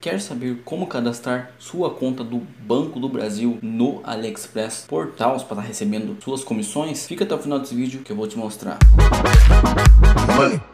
Quer saber como cadastrar sua conta do Banco do Brasil no AliExpress Portals para estar recebendo suas comissões? Fica até o final desse vídeo que eu vou te mostrar.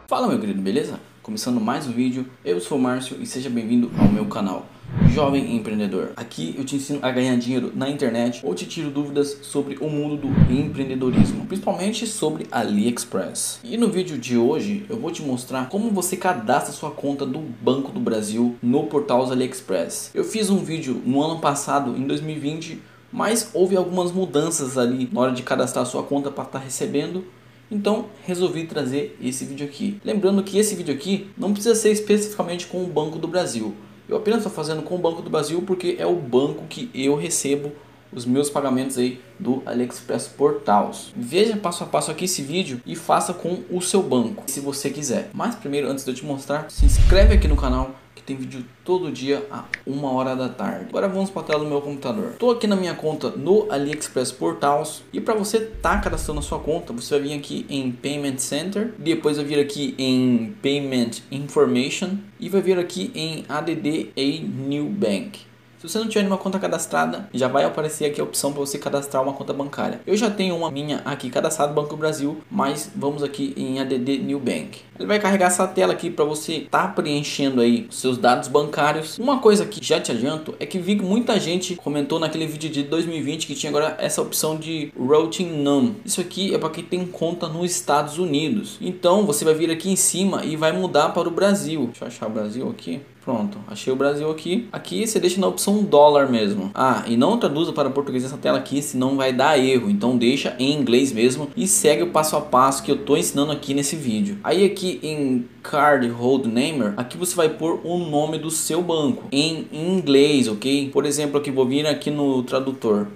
Fala meu querido, beleza? Começando mais um vídeo, eu sou o Márcio e seja bem-vindo ao meu canal. Jovem empreendedor. Aqui eu te ensino a ganhar dinheiro na internet ou te tiro dúvidas sobre o mundo do empreendedorismo, principalmente sobre AliExpress. E no vídeo de hoje eu vou te mostrar como você cadastra sua conta do Banco do Brasil no portal AliExpress. Eu fiz um vídeo no ano passado, em 2020, mas houve algumas mudanças ali na hora de cadastrar sua conta para estar tá recebendo então resolvi trazer esse vídeo aqui. Lembrando que esse vídeo aqui não precisa ser especificamente com o Banco do Brasil. Eu apenas estou fazendo com o Banco do Brasil porque é o banco que eu recebo os meus pagamentos aí do AliExpress Portals. Veja passo a passo aqui esse vídeo e faça com o seu banco, se você quiser. Mas primeiro, antes de eu te mostrar, se inscreve aqui no canal tem vídeo todo dia a uma hora da tarde. Agora vamos para a tela do meu computador. Estou aqui na minha conta no AliExpress Portals e para você estar tá cadastrando a sua conta, você vai vir aqui em Payment Center, depois vai vir aqui em Payment Information e vai vir aqui em ADD a New Bank. Se você não tiver nenhuma conta cadastrada, já vai aparecer aqui a opção para você cadastrar uma conta bancária. Eu já tenho uma minha aqui cadastrada Banco Brasil, mas vamos aqui em ADD New Bank. Ele vai carregar essa tela aqui para você estar tá preenchendo aí seus dados bancários. Uma coisa que já te adianto é que vi que muita gente comentou naquele vídeo de 2020 que tinha agora essa opção de Routing None. Isso aqui é para quem tem conta nos Estados Unidos. Então você vai vir aqui em cima e vai mudar para o Brasil. Deixa eu achar o Brasil aqui. Pronto, achei o Brasil aqui. Aqui você deixa na opção dólar mesmo. Ah, e não traduza para português essa tela aqui, senão vai dar erro. Então deixa em inglês mesmo e segue o passo a passo que eu estou ensinando aqui nesse vídeo. Aí aqui em Card Hold Namer, aqui você vai pôr o nome do seu banco em inglês, ok? Por exemplo, aqui vou vir aqui no tradutor.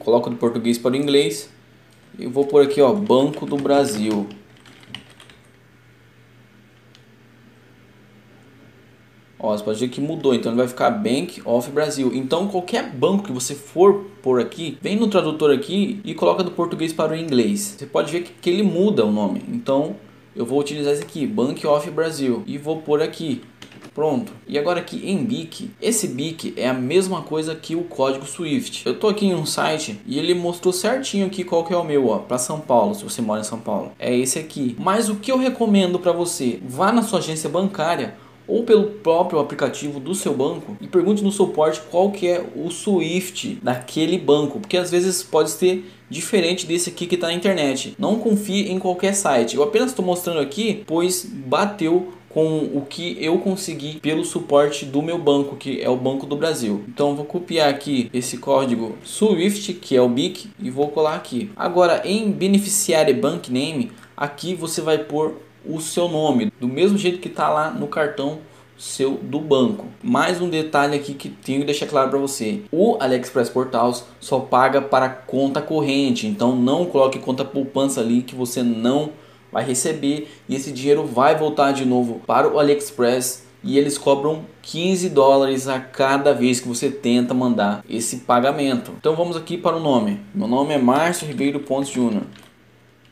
Coloco do português para o inglês e vou por aqui, ó, Banco do Brasil. Ó, você pode ver que mudou, então ele vai ficar Bank of Brasil. Então qualquer banco que você for por aqui, vem no tradutor aqui e coloca do português para o inglês. Você pode ver que, que ele muda o nome. Então eu vou utilizar esse aqui, Bank of Brasil, e vou por aqui Pronto. E agora aqui em BIC, esse BIC é a mesma coisa que o código Swift. Eu tô aqui em um site e ele mostrou certinho aqui qual que é o meu, ó, para São Paulo, se você mora em São Paulo. É esse aqui. Mas o que eu recomendo para você, vá na sua agência bancária ou pelo próprio aplicativo do seu banco e pergunte no suporte qual que é o Swift daquele banco, porque às vezes pode ser diferente desse aqui que está na internet. Não confie em qualquer site. Eu apenas estou mostrando aqui, pois bateu com o que eu consegui pelo suporte do meu banco, que é o Banco do Brasil. Então vou copiar aqui esse código Swift, que é o BIC, e vou colar aqui. Agora em Beneficiary Bank Name, aqui você vai pôr o seu nome, do mesmo jeito que está lá no cartão seu do banco. Mais um detalhe aqui que tenho que deixar claro para você. O AliExpress Portals só paga para conta corrente, então não coloque conta poupança ali que você não vai receber e esse dinheiro vai voltar de novo para o AliExpress e eles cobram 15 dólares a cada vez que você tenta mandar esse pagamento. Então vamos aqui para o nome. Meu nome é Márcio Ribeiro Pontes Júnior.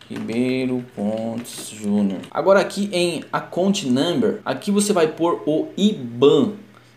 Ribeiro Pontes Júnior. Agora aqui em Account Number, aqui você vai pôr o IBAN.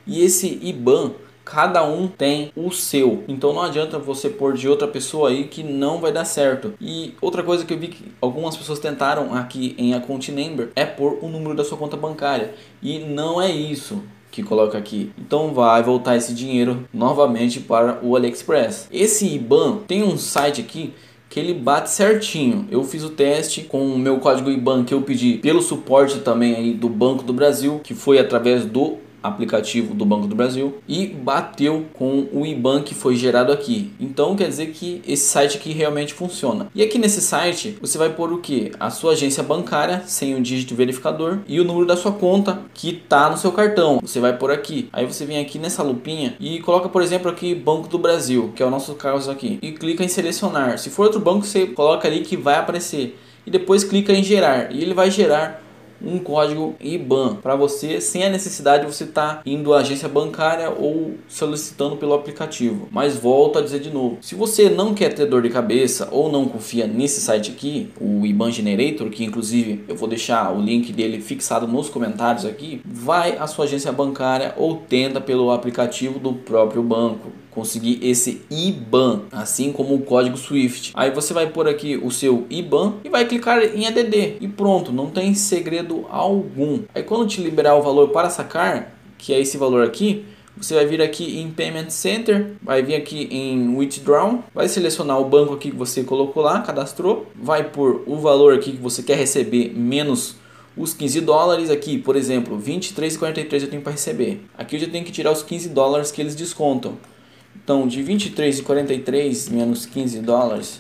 E esse IBAN cada um tem o seu. Então não adianta você pôr de outra pessoa aí que não vai dar certo. E outra coisa que eu vi que algumas pessoas tentaram aqui em Account Number é pôr o número da sua conta bancária. E não é isso que coloca aqui. Então vai voltar esse dinheiro novamente para o AliExpress. Esse IBAN tem um site aqui que ele bate certinho. Eu fiz o teste com o meu código IBAN que eu pedi pelo suporte também aí do Banco do Brasil, que foi através do aplicativo do Banco do Brasil e bateu com o IBAN que foi gerado aqui. Então quer dizer que esse site aqui realmente funciona. E aqui nesse site você vai pôr o que? A sua agência bancária sem o dígito verificador e o número da sua conta que está no seu cartão. Você vai por aqui. Aí você vem aqui nessa lupinha e coloca, por exemplo, aqui Banco do Brasil, que é o nosso caso aqui, e clica em selecionar. Se for outro banco, você coloca ali que vai aparecer e depois clica em gerar e ele vai gerar um código IBAN para você sem a necessidade de você estar tá indo à agência bancária ou solicitando pelo aplicativo. Mas volto a dizer de novo, se você não quer ter dor de cabeça ou não confia nesse site aqui, o IBAN Generator, que inclusive eu vou deixar o link dele fixado nos comentários aqui, vai à sua agência bancária ou tenda pelo aplicativo do próprio banco conseguir esse IBAN, assim como o código SWIFT. Aí você vai pôr aqui o seu IBAN e vai clicar em ADD e pronto, não tem segredo algum. Aí quando te liberar o valor para sacar, que é esse valor aqui, você vai vir aqui em Payment Center, vai vir aqui em Withdraw, vai selecionar o banco aqui que você colocou lá, cadastrou, vai por o valor aqui que você quer receber menos os 15 dólares aqui, por exemplo, 23,43 eu tenho para receber. Aqui eu já tenho que tirar os 15 dólares que eles descontam. Então, de 23,43 menos 15 dólares,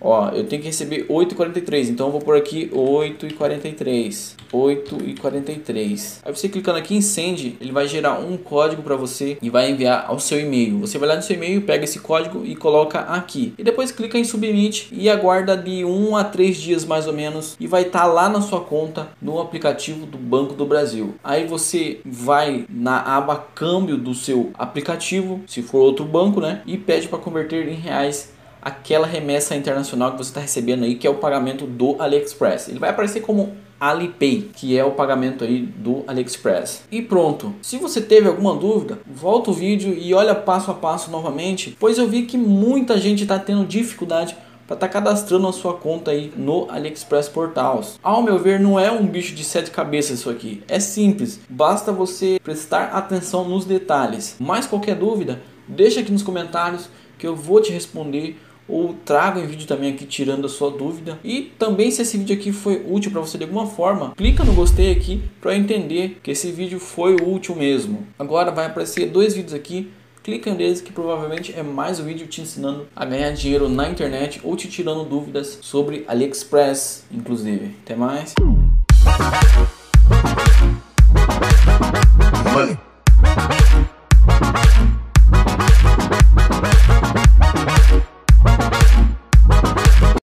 ó, eu tenho que receber 8,43. Então, eu vou por aqui 8,43. 8,43. Aí você clicando aqui em Send, ele vai gerar um código para você e vai enviar ao seu e-mail. Você vai lá no seu e-mail, pega esse código e coloca aqui. E depois clica em Submit e aguarda de 1 a 3 dias mais ou menos e vai estar tá lá na sua conta no aplicativo do Banco do Brasil. Aí você vai na aba câmbio do seu aplicativo, se for outro banco, né? E pede para converter em reais aquela remessa internacional que você está recebendo aí, que é o pagamento do AliExpress. Ele vai aparecer como Alipay, que é o pagamento aí do AliExpress. E pronto. Se você teve alguma dúvida, volta o vídeo e olha passo a passo novamente, pois eu vi que muita gente está tendo dificuldade para estar tá cadastrando a sua conta aí no AliExpress Portals. Ao meu ver, não é um bicho de sete cabeças isso aqui. É simples, basta você prestar atenção nos detalhes. Mais qualquer dúvida, deixa aqui nos comentários que eu vou te responder ou trago em vídeo também aqui tirando a sua dúvida. E também se esse vídeo aqui foi útil para você de alguma forma, clica no gostei aqui para entender que esse vídeo foi útil mesmo. Agora vai aparecer dois vídeos aqui clica neles que provavelmente é mais um vídeo te ensinando a ganhar dinheiro na internet ou te tirando dúvidas sobre AliExpress, inclusive. Até mais. Money.